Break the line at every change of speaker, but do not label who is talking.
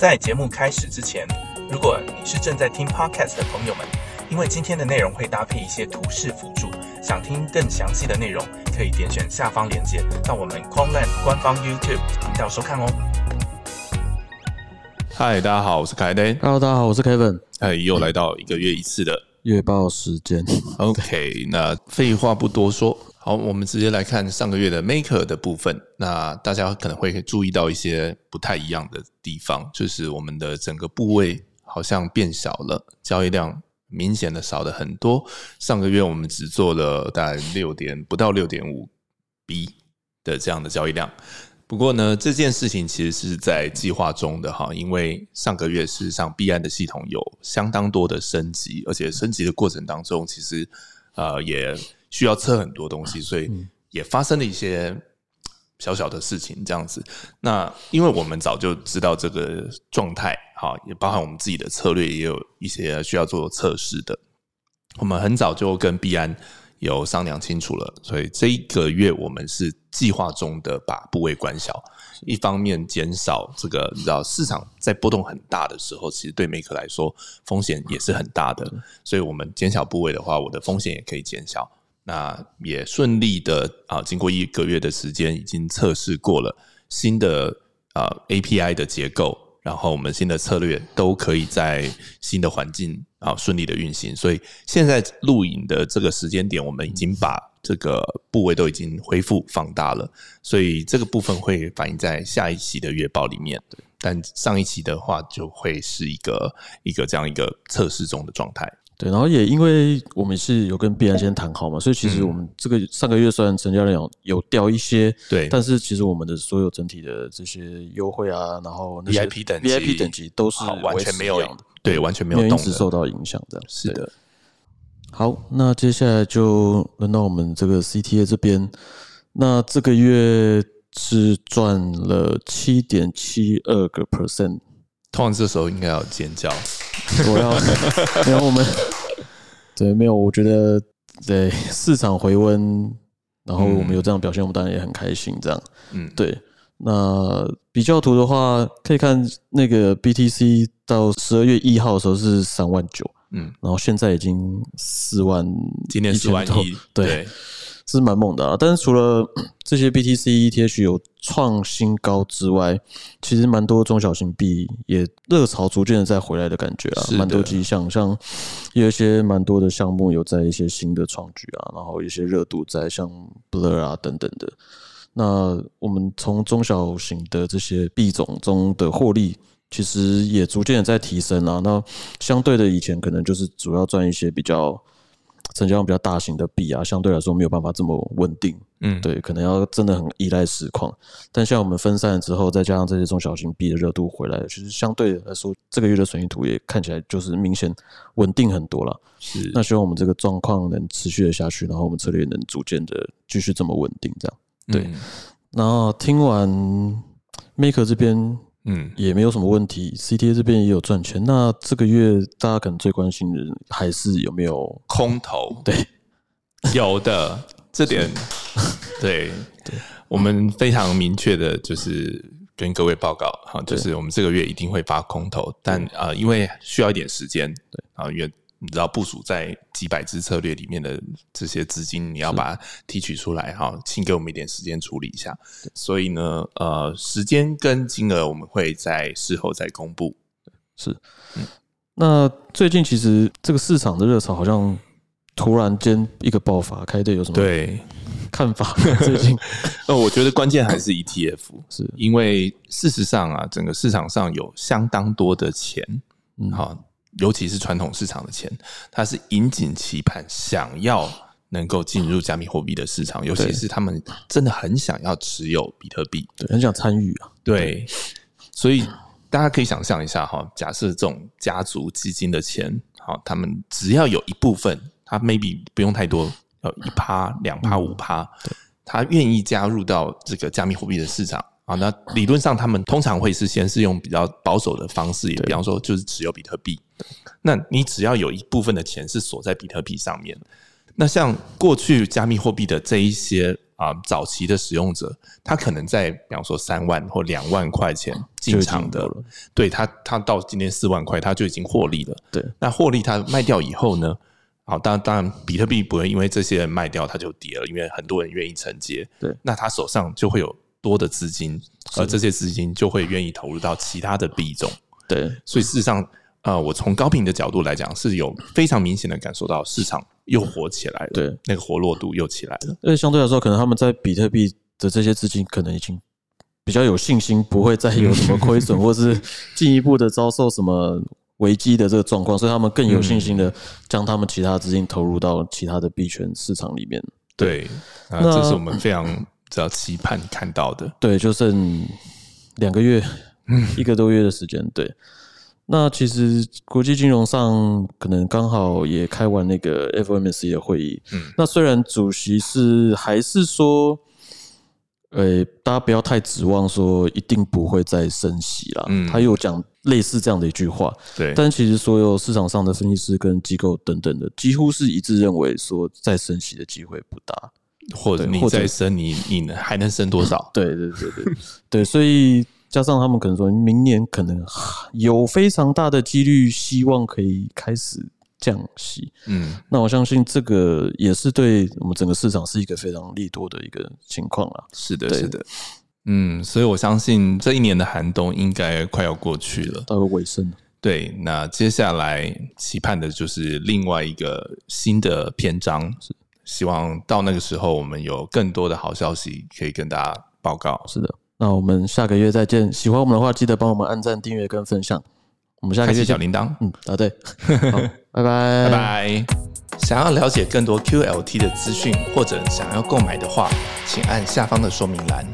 在节目开始之前，如果你是正在听 podcast 的朋友们，因为今天的内容会搭配一些图示辅助，想听更详细的内容，可以点选下方链接到我们 Quanland 官方 YouTube 频道收看哦。
嗨，大家好，我是凯登。
Hello，大家好，我是 Kevin。
哎，又来到一个月一次的
月报时间
，OK，那废话不多说，好，我们直接来看上个月的 Maker 的部分。那大家可能会注意到一些不太一样的地方，就是我们的整个部位好像变小了，交易量明显的少了很多。上个月我们只做了大概六点不到六点五 B 的这样的交易量。不过呢，这件事情其实是在计划中的哈，因为上个月事实上币安的系统有相当多的升级，而且升级的过程当中，其实呃也需要测很多东西，所以也发生了一些小小的事情这样子。那因为我们早就知道这个状态，哈，也包含我们自己的策略，也有一些需要做测试的。我们很早就跟币安有商量清楚了，所以这一个月我们是计划中的把部位关小，一方面减少这个你知道市场在波动很大的时候，其实对美克来说风险也是很大的，所以我们减小部位的话，我的风险也可以减小。那也顺利的啊，经过一个月的时间，已经测试过了新的啊 API 的结构，然后我们新的策略都可以在新的环境啊顺利的运行。所以现在录影的这个时间点，我们已经把这个部位都已经恢复放大了，所以这个部分会反映在下一期的月报里面。但上一期的话，就会是一个一个这样一个测试中的状态。
对，然后也因为我们是有跟必然先谈好嘛，所以其实我们这个上个月虽然成交量有有掉一些，
对
但是其实我们的所有整体的这些优惠啊，然后那些
VIP 等级
VIP 等级都是
完全没有
的，
对，完全没
没
有动的。
有因此受到影响，这样
是的，
好，那接下来就轮到我们这个 CTA 这边。那这个月是赚了七点七二个 percent，
通常这时候应该要尖叫。
我要然后我们 对没有，我觉得对市场回温，然后我们有这样表现，我们当然也很开心。这样
嗯，
对。那比较图的话，可以看那个 BTC 到十二月一号的时候是三万九，
嗯，
然后现在已经四万，
今年四万
多
亿，
对，是蛮猛的啊。但是除了 这些 BTC ETH 有创新高之外，其实蛮多中小型币也热潮逐渐的在回来的感觉啊蛮多迹象，像有一些蛮多的项目有在一些新的创举啊，然后一些热度在像 Blur 啊等等的。那我们从中小型的这些币种中的获利，其实也逐渐的在提升啊。那相对的，以前可能就是主要赚一些比较成交量比较大型的币啊，相对来说没有办法这么稳定。
嗯，
对，可能要真的很依赖实况。但像我们分散了之后，再加上这些中小型币的热度回来，其实相对来说，这个月的损益图也看起来就是明显稳定很多了。
是
那希望我们这个状况能持续的下去，然后我们策略能逐渐的继续这么稳定，这样。对
嗯
然后听完 Maker 这边
嗯，
也没有什么问题，CTA 这边也有赚钱。那这个月大家可能最关心的还是有没有
空头
对。
有的。这点，对，我们非常明确的就是跟各位报告哈，就是我们这个月一定会发空头，但啊、呃因为需要一点时间，对。啊，因为你知道部署在几百只策略里面的这些资金，你要把它提取出来哈，请给我们一点时间处理一下。所以呢，呃，时间跟金额我们会在事后再公布。
是。那最近其实这个市场的热潮好像突然间一个爆发，开队有什么
对，
看法？最近
呃，我觉得关键还是 ETF，
是
因为事实上啊，整个市场上有相当多的钱，
嗯
好、尤其是传统市场的钱，它是引颈期盼，想要能够进入加密货币的市场，尤其是他们真的很想要持有比特币，
对很想参与啊，
对，所以大家可以想象一下哈，假设这种家族基金的钱，好，他们只要有一部分，他 maybe 不用太多，呃，一趴、两趴、五趴，他愿意加入到这个加密货币的市场。啊，那理论上他们通常会是先是用比较保守的方式，也比方说就是持有比特币。那你只要有一部分的钱是锁在比特币上面，那像过去加密货币的这一些啊、早期的使用者，他可能在比方说三万或两万块钱进场的对他他到今天四万块，他就已经获利了。
对，
那获利他卖掉以后呢？好，当然当然，比特币不会因为这些人卖掉它就跌了，因为很多人愿意承接。
对
那他手上就会有多的资金，而这些资金就会愿意投入到其他的币种。
对，
所以事实上，呃，我从高频的角度来讲，是有非常明显的感受到市场又活起来了，
对，
那个活络度又起来了。
因为相对来说，可能他们在比特币的这些资金可能已经比较有信心，不会再有什么亏损，或是进一步的遭受什么危机的这个状况，所以他们更有信心的将他们其他资金投入到其他的币圈市场里面。
对，啊，
那
这是我们非常比较期盼看到的。
对，就剩两个月，一个多月的时间。对，那其实国际金融上可能刚好也开完那个 FOMC 的会议。
嗯，
那虽然主席是还是说，呃，大家不要太指望说一定不会再升息啦。
嗯
他有讲类似这样的一句话，
对，
但其实所有市场上的分析师跟机构等等的，几乎是一致认为说再升息的机会不大。
或者你再升，你你还能升多少？
对对对对对，所以加上他们可能说明年可能有非常大的几率，希望可以开始降息。
嗯，
那我相信这个也是对我们整个市场是一个非常利多的一个情况啦。
是的，是的。嗯，所以我相信这一年的寒冬应该快要过去了。
到了尾声了，
对，那接下来期盼的就是另外一个新的篇章，希望到那个时候我们有更多的好消息可以跟大家报告。
是的。那我们下个月再见。喜欢我们的话，记得帮我们按赞、订阅跟分享。我们下个
开
月
小铃铛，
嗯，啊对。好，拜拜，
拜拜。想要了解更多 QLT 的资讯，或者想要购买的话，请按下方的说明栏。